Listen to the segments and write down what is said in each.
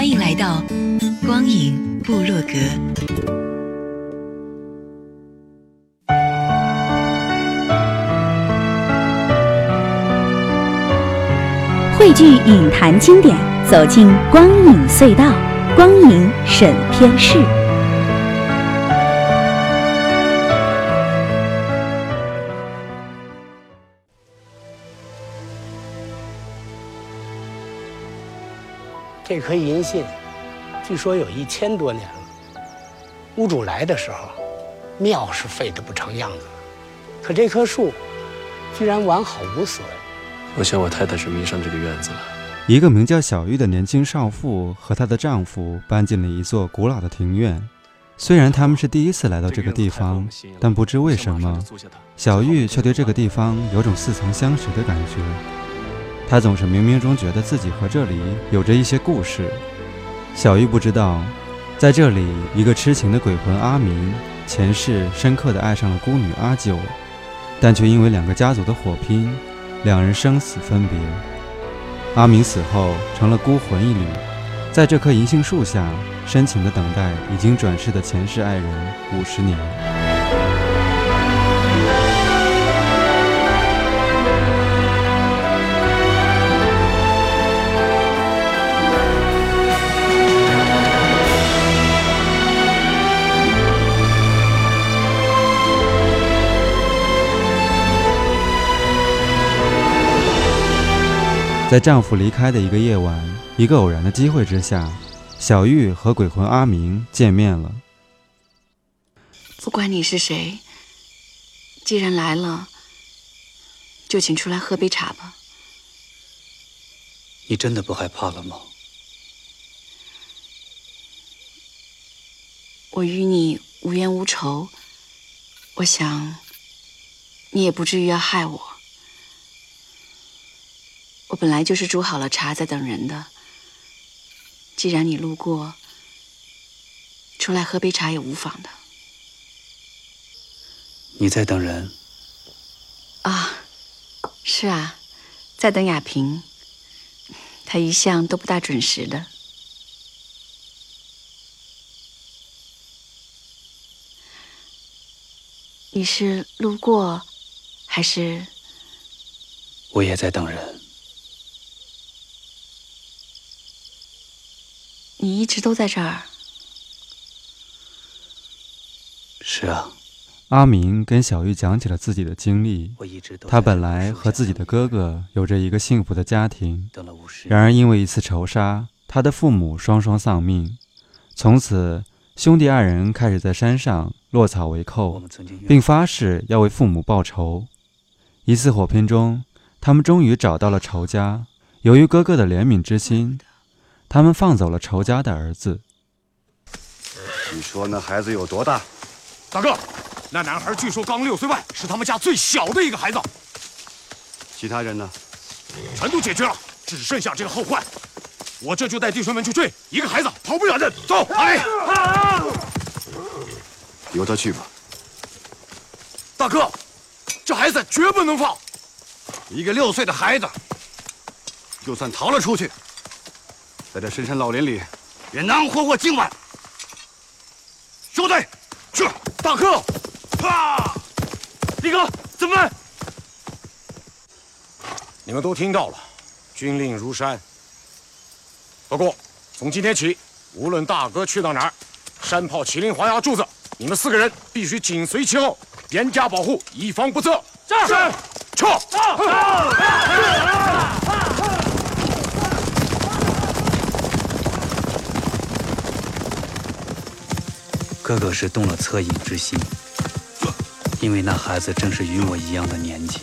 欢迎来到。光影部落格，汇聚影坛经典，走进光影隧道，光影审片室。这棵银杏。据说有一千多年了，屋主来的时候，庙是废得不成样子了，可这棵树居然完好无损。我想我太太是迷上这个院子了。一个名叫小玉的年轻少妇和她的丈夫搬进了一座古老的庭院。虽然他们是第一次来到这个地方，但不知为什么，小玉却对这个地方有种似曾相识的感觉。他总是冥冥中觉得自己和这里有着一些故事。小玉不知道，在这里，一个痴情的鬼魂阿明前世深刻地爱上了孤女阿九，但却因为两个家族的火拼，两人生死分别。阿明死后成了孤魂一缕，在这棵银杏树下深情地等待已经转世的前世爱人五十年。在丈夫离开的一个夜晚，一个偶然的机会之下，小玉和鬼魂阿明见面了。不管你是谁，既然来了，就请出来喝杯茶吧。你真的不害怕了吗？我与你无冤无仇，我想你也不至于要害我。我本来就是煮好了茶在等人的。既然你路过，出来喝杯茶也无妨的。你在等人？啊，是啊，在等雅萍。她一向都不大准时的。你是路过，还是？我也在等人。你一直都在这儿。是啊，阿明跟小玉讲起了自己的经历。他本来和自己的哥哥有着一个幸福的家庭，然而因为一次仇杀，他的父母双双丧命。从此，兄弟二人开始在山上落草为寇，并发誓要为父母报仇。一次火拼中，他们终于找到了仇家。由于哥哥的怜悯之心。他们放走了仇家的儿子。你说那孩子有多大？大哥，那男孩据说刚六岁半，是他们家最小的一个孩子。其他人呢？全都解决了，只剩下这个后患。我这就带弟兄们去追，一个孩子跑不远的。走，哎！由他去吧。大哥，这孩子绝不能放。一个六岁的孩子，就算逃了出去。在这深山老林里，也难活过今晚。兄弟，去！大哥，啊！李哥，怎么办？你们都听到了，军令如山。不过，从今天起，无论大哥去到哪儿，山炮麒麟黄牙柱子，你们四个人必须紧随其后，严加保护，以防不测。是。撤。哥哥是动了恻隐之心，因为那孩子正是与我一样的年纪。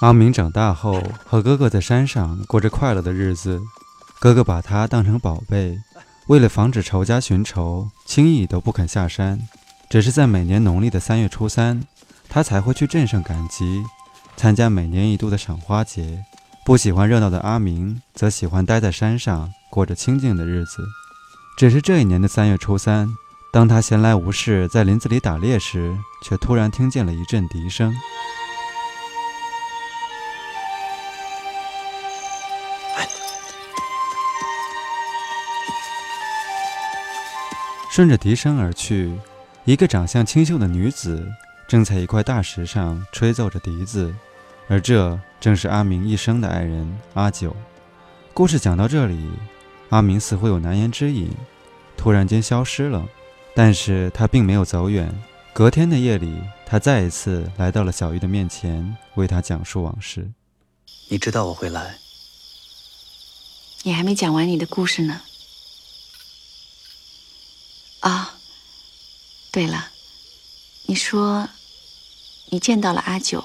阿明长大后和哥哥在山上过着快乐的日子，哥哥把他当成宝贝，为了防止仇家寻仇，轻易都不肯下山。只是在每年农历的三月初三，他才会去镇上赶集，参加每年一度的赏花节。不喜欢热闹的阿明，则喜欢待在山上，过着清静的日子。只是这一年的三月初三，当他闲来无事在林子里打猎时，却突然听见了一阵笛声。顺着笛声而去，一个长相清秀的女子正在一块大石上吹奏着笛子，而这正是阿明一生的爱人阿九。故事讲到这里，阿明似乎有难言之隐，突然间消失了。但是他并没有走远。隔天的夜里，他再一次来到了小玉的面前，为她讲述往事。你知道我会来？你还没讲完你的故事呢。啊，对了，你说你见到了阿九？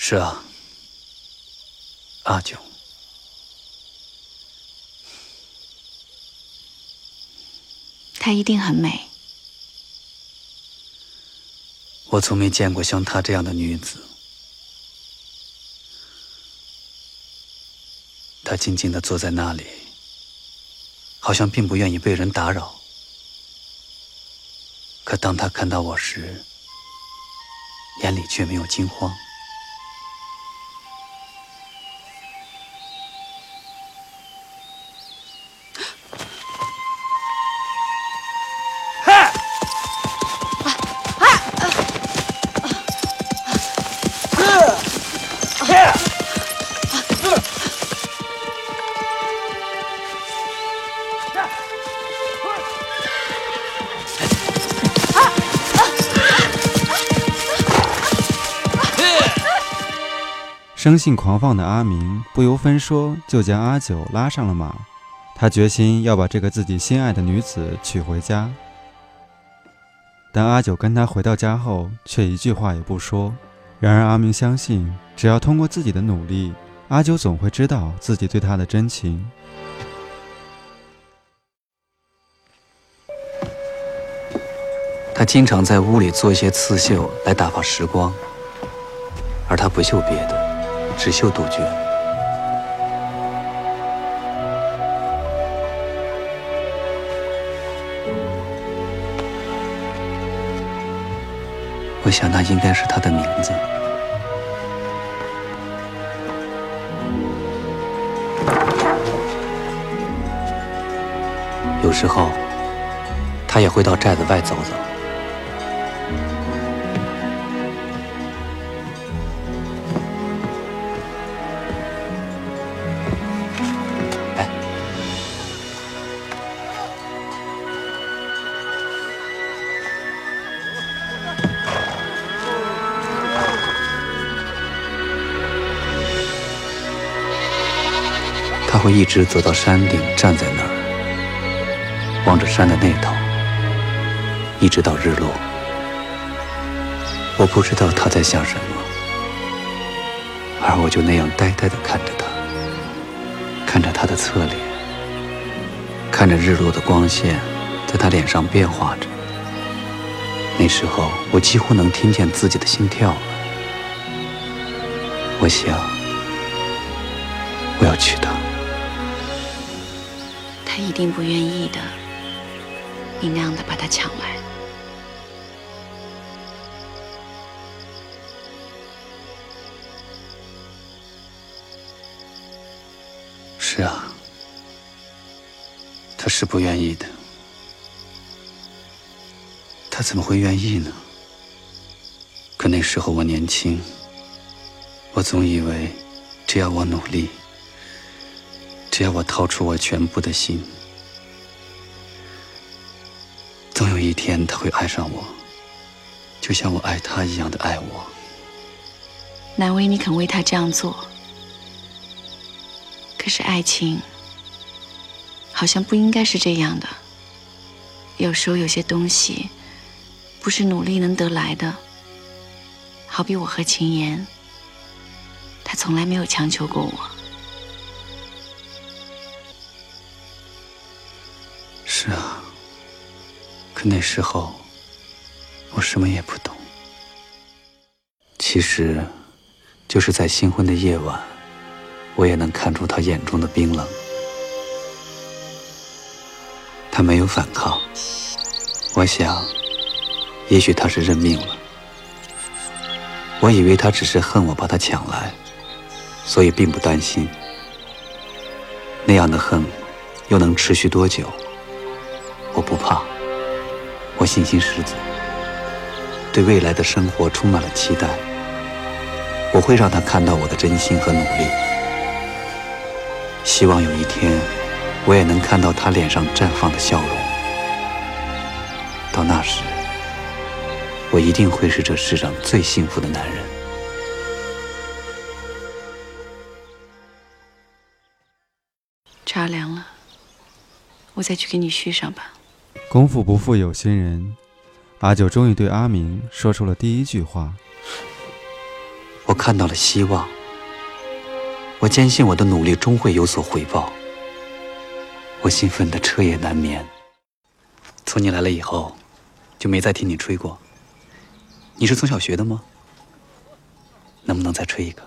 是啊，阿九，她一定很美。我从没见过像她这样的女子。她静静的坐在那里。好像并不愿意被人打扰，可当她看到我时，眼里却没有惊慌。性狂放的阿明不由分说就将阿九拉上了马，他决心要把这个自己心爱的女子娶回家。但阿九跟他回到家后，却一句话也不说。然而阿明相信，只要通过自己的努力，阿九总会知道自己对他的真情。他经常在屋里做一些刺绣来打发时光，而他不绣别的。只绣杜鹃。我想那应该是他的名字。有时候，他也会到寨子外走走。会一直走到山顶，站在那儿，望着山的那头，一直到日落。我不知道他在想什么，而我就那样呆呆地看着他，看着他的侧脸，看着日落的光线在他脸上变化着。那时候，我几乎能听见自己的心跳了。我想，我要娶她。一定不愿意的，你那样的把他抢来。是啊，他是不愿意的。他怎么会愿意呢？可那时候我年轻，我总以为，只要我努力。只要我掏出我全部的心，总有一天他会爱上我，就像我爱他一样的爱我。难为你肯为他这样做，可是爱情好像不应该是这样的。有时候有些东西不是努力能得来的，好比我和秦言，他从来没有强求过我。那时候我什么也不懂。其实，就是在新婚的夜晚，我也能看出他眼中的冰冷。他没有反抗，我想，也许他是认命了。我以为他只是恨我把他抢来，所以并不担心。那样的恨，又能持续多久？我不怕，信心十足，对未来的生活充满了期待。我会让他看到我的真心和努力，希望有一天。我也能看到他脸上绽放的笑容。到那时，我一定会是这世上最幸福的男人。茶凉了，我再去给你续上吧。功夫不负有心人，阿九终于对阿明说出了第一句话。我看到了希望，我坚信我的努力终会有所回报。我兴奋的彻夜难眠。从你来了以后，就没再听你吹过。你是从小学的吗？能不能再吹一个？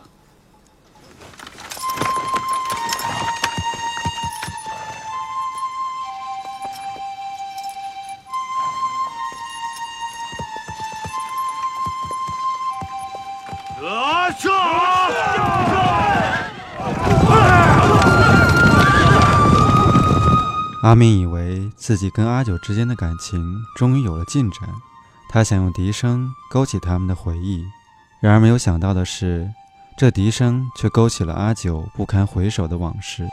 阿明以为自己跟阿九之间的感情终于有了进展，他想用笛声勾起他们的回忆。然而没有想到的是，这笛声却勾起了阿九不堪回首的往事。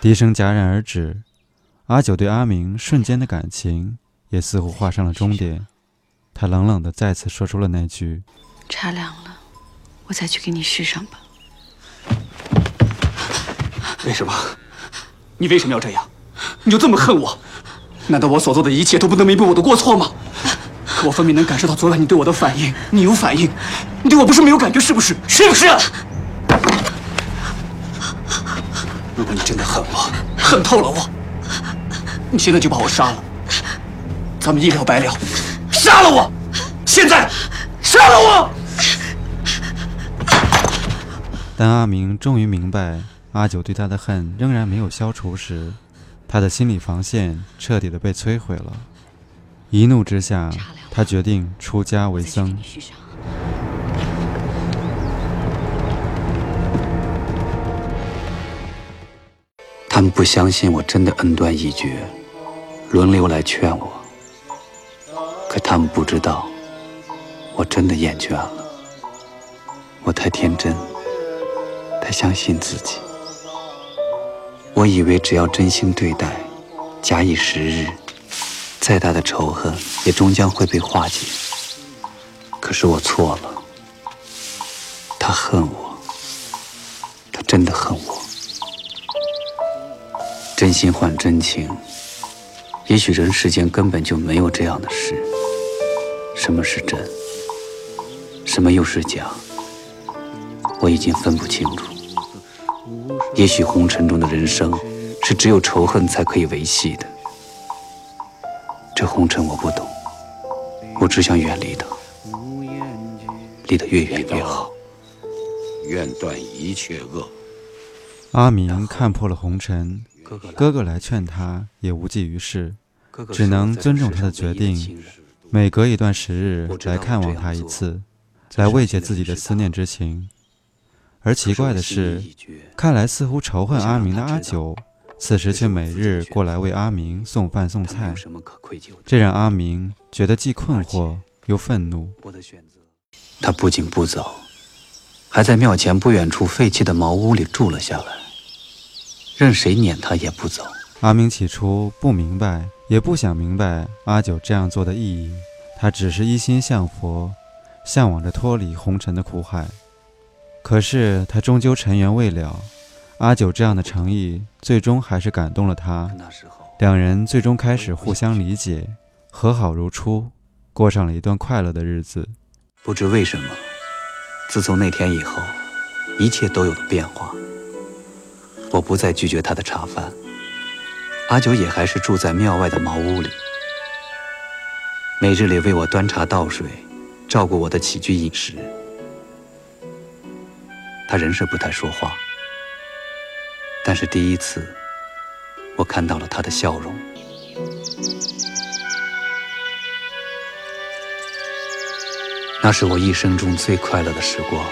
笛声戛然而止，阿九对阿明瞬间的感情也似乎画上了终点。他冷冷的再次说出了那句：“茶凉了，我再去给你续上吧。”为什么？你为什么要这样？你就这么恨我？难道我所做的一切都不能弥补我的过错吗？可我分明能感受到昨晚你对我的反应，你有反应，你对我不是没有感觉，是不是？是不是？如果你真的恨我，恨透了我，你现在就把我杀了，咱们一了百了。杀了我，现在杀了我！当阿明终于明白阿九对他的恨仍然没有消除时，他的心理防线彻底的被摧毁了。一怒之下，他决定出家为僧。他们不相信我真的恩断义绝，轮流来劝我。可他们不知道，我真的厌倦了。我太天真，太相信自己。我以为只要真心对待，假以时日，再大的仇恨也终将会被化解。可是我错了，他恨我，他真的恨我。真心换真情，也许人世间根本就没有这样的事。什么是真，什么又是假，我已经分不清楚。也许红尘中的人生，是只有仇恨才可以维系的。这红尘我不懂，我只想远离它，离得越远越好。愿断一切恶。阿明看破了红尘。哥哥来劝他也无济于事，只能尊重他的决定。每隔一段时日来看望他一次，来慰藉自己的思念之情。而奇怪的是，看来似乎仇恨阿明的阿九，此时却每日过来为阿明送饭送菜，这让阿明觉得既困惑又愤怒。他不仅不走，还在庙前不远处废弃的茅屋里住了下来，任谁撵他也不走。阿明起初不明白，也不想明白阿九这样做的意义，他只是一心向佛，向往着脱离红尘的苦海。可是他终究尘缘未了，阿九这样的诚意，最终还是感动了他。两人最终开始互相理解，和好如初，过上了一段快乐的日子。不知为什么。自从那天以后，一切都有了变化。我不再拒绝他的茶饭，阿九也还是住在庙外的茅屋里，每日里为我端茶倒水，照顾我的起居饮食。他仍是不太说话，但是第一次，我看到了他的笑容。那是我一生中最快乐的时光。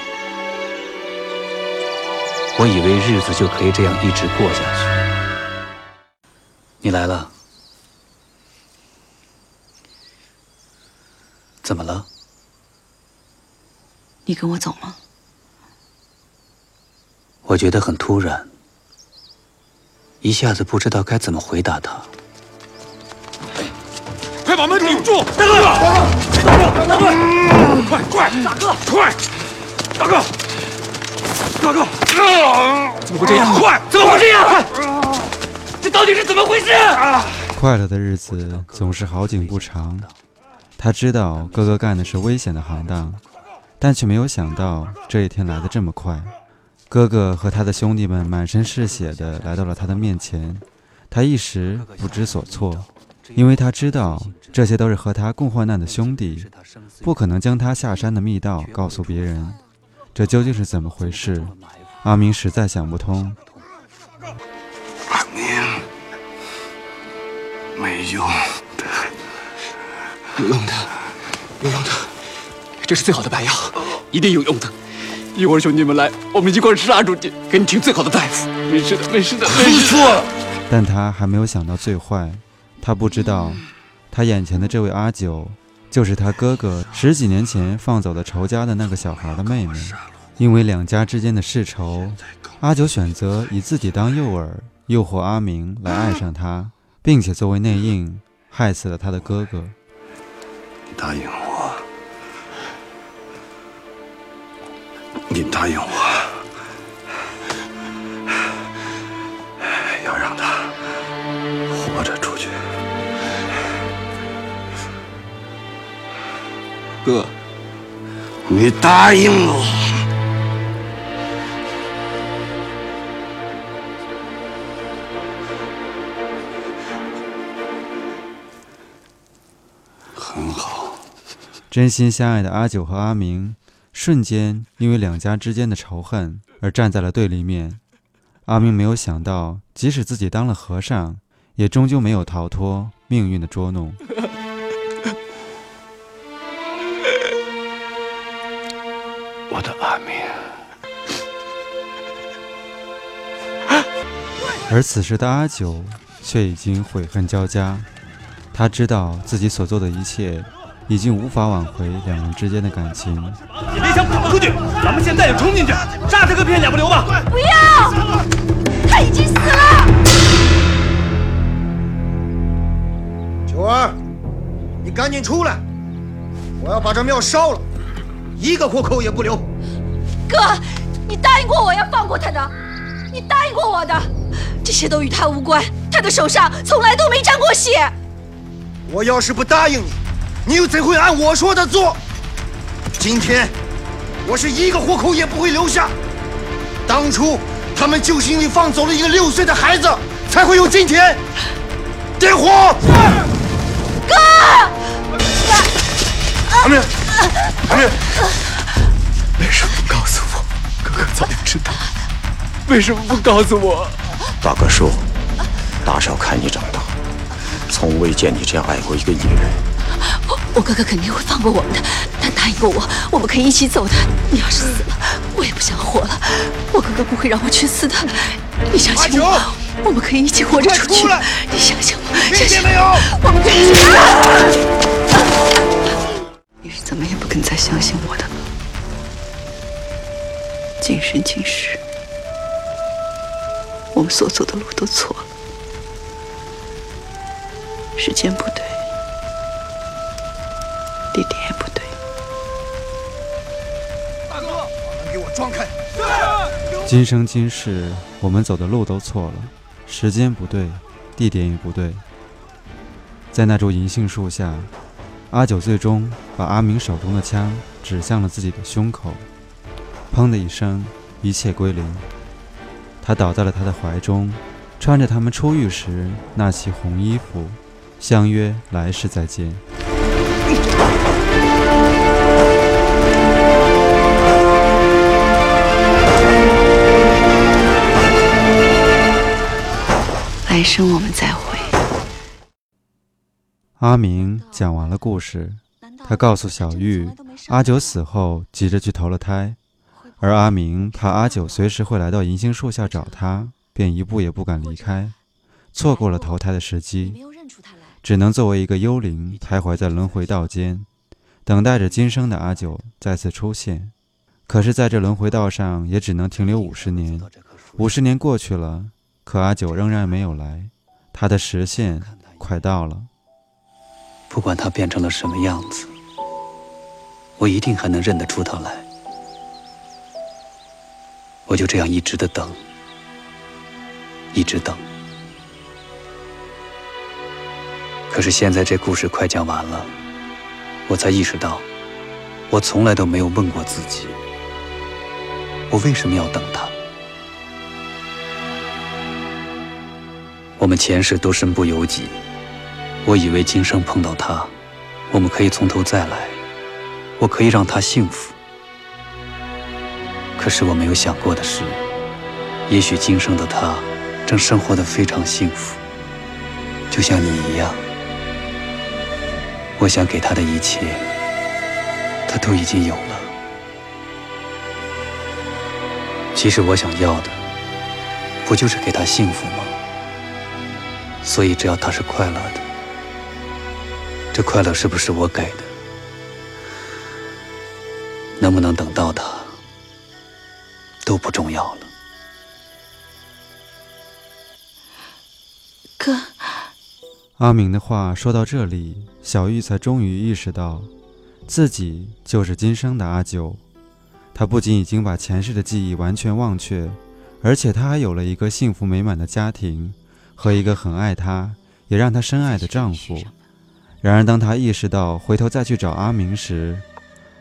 我以为日子就可以这样一直过下去。你来了，怎么了？你跟我走吗？我觉得很突然，一下子不知道该怎么回答他。快把门顶住！大哥，大哥，大哥，快快，大哥，快，大哥，大哥，怎么会这样？快，怎么会这样？快这到底是怎么回事？快乐的日子总是好景不长。他知道哥哥干的是危险的行当，但却没有想到这一天来的这么快。哥哥和他的兄弟们满身是血的来到了他的面前，他一时不知所措。因为他知道这些都是和他共患难的兄弟，不可能将他下山的密道告诉别人。这究竟是怎么回事？阿明实在想不通。阿明，没用的，有用的，有用的，这是最好的白药，一定有用的。一会儿兄弟们来，我们一块杀出去，给你请最好的大夫。没事的，没事的，没事。错。但他还没有想到最坏。他不知道，他眼前的这位阿九，就是他哥哥十几年前放走的仇家的那个小孩的妹妹。因为两家之间的世仇，阿九选择以自己当诱饵，诱惑阿明来爱上他，并且作为内应，害死了他的哥哥。你答应我，你答应我。要让他活着出去哥，你答应我，很好。真心相爱的阿九和阿明，瞬间因为两家之间的仇恨而站在了对立面。阿明没有想到，即使自己当了和尚，也终究没有逃脱命运的捉弄。我的阿明，而此时的阿九却已经悔恨交加。他知道自己所做的一切已经无法挽回两人之间的感情。别想跑出去！咱们现在就冲进去，杀他个片甲不留吧！不要，他已经死了。九儿，你赶紧出来！我要把这庙烧了。一个活口也不留。哥，你答应过我要放过他的，你答应过我的，这些都与他无关，他的手上从来都没沾过血。我要是不答应你，你又怎会按我说的做？今天，我是一个活口也不会留下。当初他们就是因为放走了一个六岁的孩子，才会有今天。点火！哥，阿明。阿明，为什么不告诉我？哥哥早就知道。为什么不告诉我？大哥说，大少看你长大，从未见你这样爱过一个女人。我我哥哥肯定会放过我们的，他答应过我，我们可以一起走的。你要是死了，我也不想活了。我哥哥不会让我去死的。你相信我，我们可以一起活着出去。你相信我，相信没有？我们可以。你是怎么也不肯再相信我的？今生今世，我们所走的路都错了，时间不对，地点也不对。大哥，把门给我撞开！今生今世，我们走的路都错了，时间不对，地点也不对。在那株银杏树下，阿九最终把阿明手中的枪指向了自己的胸口。砰的一声，一切归零。他倒在了他的怀中，穿着他们出狱时那袭红衣服，相约来世再见。来生我们再会。阿明讲完了故事，他告诉小玉，阿九死后急着去投了胎，而阿明怕阿九随时会来到银杏树下找他，便一步也不敢离开，错过了投胎的时机，只能作为一个幽灵徘徊在轮回道间，等待着今生的阿九再次出现。可是，在这轮回道上，也只能停留五十年。五十年过去了，可阿九仍然没有来，他的时限快到了。不管他变成了什么样子，我一定还能认得出他来。我就这样一直的等，一直等。可是现在这故事快讲完了，我才意识到，我从来都没有问过自己，我为什么要等他？我们前世都身不由己。我以为今生碰到他，我们可以从头再来，我可以让他幸福。可是我没有想过的是，也许今生的他正生活的非常幸福，就像你一样。我想给他的一切，他都已经有了。其实我想要的，不就是给他幸福吗？所以只要他是快乐的。这快乐是不是我给的？能不能等到他，都不重要了。哥，阿明的话说到这里，小玉才终于意识到，自己就是今生的阿九。他不仅已经把前世的记忆完全忘却，而且他还有了一个幸福美满的家庭，和一个很爱她，也让她深爱的丈夫。然而，当她意识到回头再去找阿明时，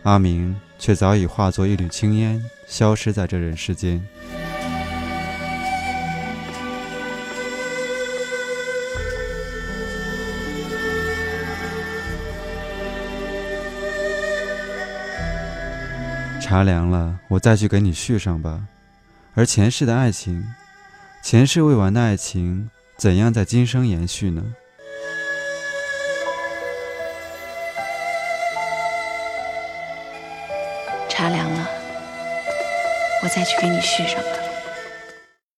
阿明却早已化作一缕青烟，消失在这人世间。茶凉了，我再去给你续上吧。而前世的爱情，前世未完的爱情，怎样在今生延续呢？茶凉了，我再去给你续上吧。